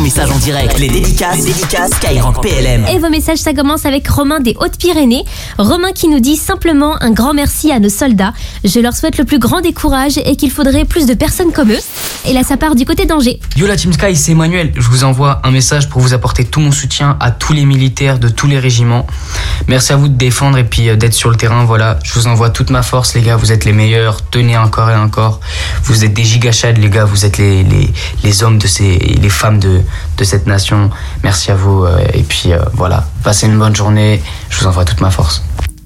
ton message en direct. Les dédicaces, les dédicaces Skyrock PLM. Et vos messages, ça commence avec Romain des Hautes-Pyrénées. Romain qui nous dit simplement un grand merci à nos soldats. Je leur souhaite le plus grand des courages et qu'il faudrait plus de personnes comme eux. Et là, ça part du côté d'Angers. Yo la Team Sky, c'est Emmanuel. Je vous envoie un message pour vous apporter tout mon soutien à tous les militaires de tous les régiments. Merci à vous de défendre et puis euh, d'être sur le terrain. Voilà, je vous envoie toute ma force, les gars. Vous êtes les meilleurs. Tenez encore et encore. Vous êtes des gigachades, les gars. Vous êtes les, hommes de ces, les femmes de, de cette nation. Merci à vous. euh, Et puis euh, voilà, passez une bonne journée. Je vous envoie toute ma force.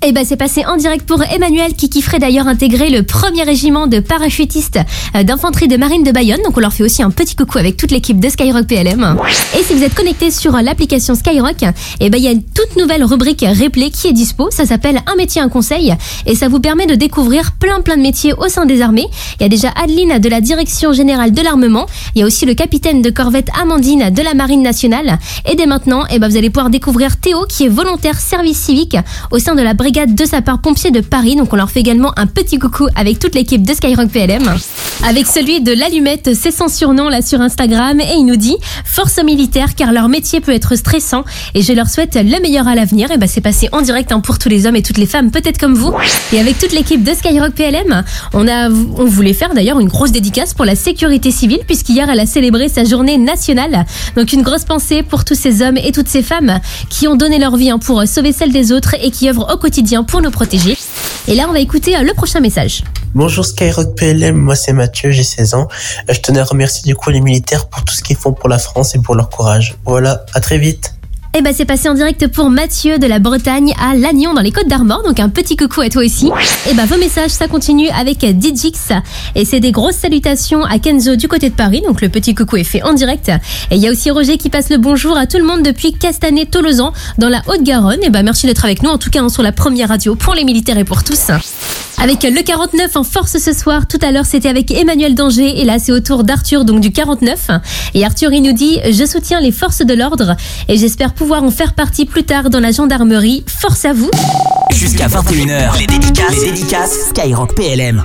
Et ben c'est passé en direct pour Emmanuel qui kifferait d'ailleurs intégrer le premier régiment de parachutistes euh, d'infanterie de marine de Bayonne. Donc on leur fait aussi un petit coucou avec toute l'équipe de Skyrock PLM. Et si vous êtes connecté sur l'application Skyrock, et ben il y a une toute nouvelle rubrique replay qui est dispo. Ça s'appelle Un métier, un conseil. Et ça vous permet de découvrir plein plein de métiers au sein des armées. Il y a déjà Adeline de la Direction Générale de l'Armement. Il y a aussi le capitaine de corvette Amandine de la Marine Nationale. Et dès maintenant, et ben vous allez pouvoir découvrir Théo qui est volontaire service civique au sein de la brigade de sapeurs-pompiers de Paris. Donc on leur fait également un petit coucou avec toute l'équipe de Skyrock PLM. Avec celui de l'allumette, c'est son surnom là sur Instagram et il nous dit force militaire car leur métier peut être stressant et je leur souhaite le meilleur à l'avenir. Et ben c'est passé en direct hein, pour tous les hommes et toutes les femmes, peut-être comme vous. Et avec toute l'équipe de Skyrock PLM, on a on voulait faire d'ailleurs une grosse dédicace pour la sécurité civile puisqu'hier elle a célébré sa journée nationale. Donc une grosse pensée pour tous ces hommes et toutes ces femmes qui ont donné leur vie hein, pour sauver celle des autres et qui œuvrent au quotidien pour nous protéger. Et là, on va écouter euh, le prochain message. Bonjour Skyrock PLM, moi c'est Mathieu, j'ai 16 ans. Euh, Je tenais à remercier du coup les militaires pour tout ce qu'ils font pour la France et pour leur courage. Voilà, à très vite. Et bah c'est passé en direct pour Mathieu de la Bretagne à Lannion dans les Côtes d'Armor. Donc un petit coucou à toi aussi. Et bah vos messages ça continue avec Digix et c'est des grosses salutations à Kenzo du côté de Paris. Donc le petit coucou est fait en direct. Et il y a aussi Roger qui passe le bonjour à tout le monde depuis Castanet Tolosan dans la Haute-Garonne. Et bah merci d'être avec nous en tout cas hein, sur la première radio pour les militaires et pour tous. Avec le 49 en force ce soir. Tout à l'heure, c'était avec Emmanuel Danger. Et là, c'est au tour d'Arthur, donc du 49. Et Arthur, il nous dit Je soutiens les forces de l'ordre et j'espère pouvoir en faire partie plus tard dans la gendarmerie. Force à vous. Jusqu'à 21h, les dédicaces, les dédicaces Skyrock PLM.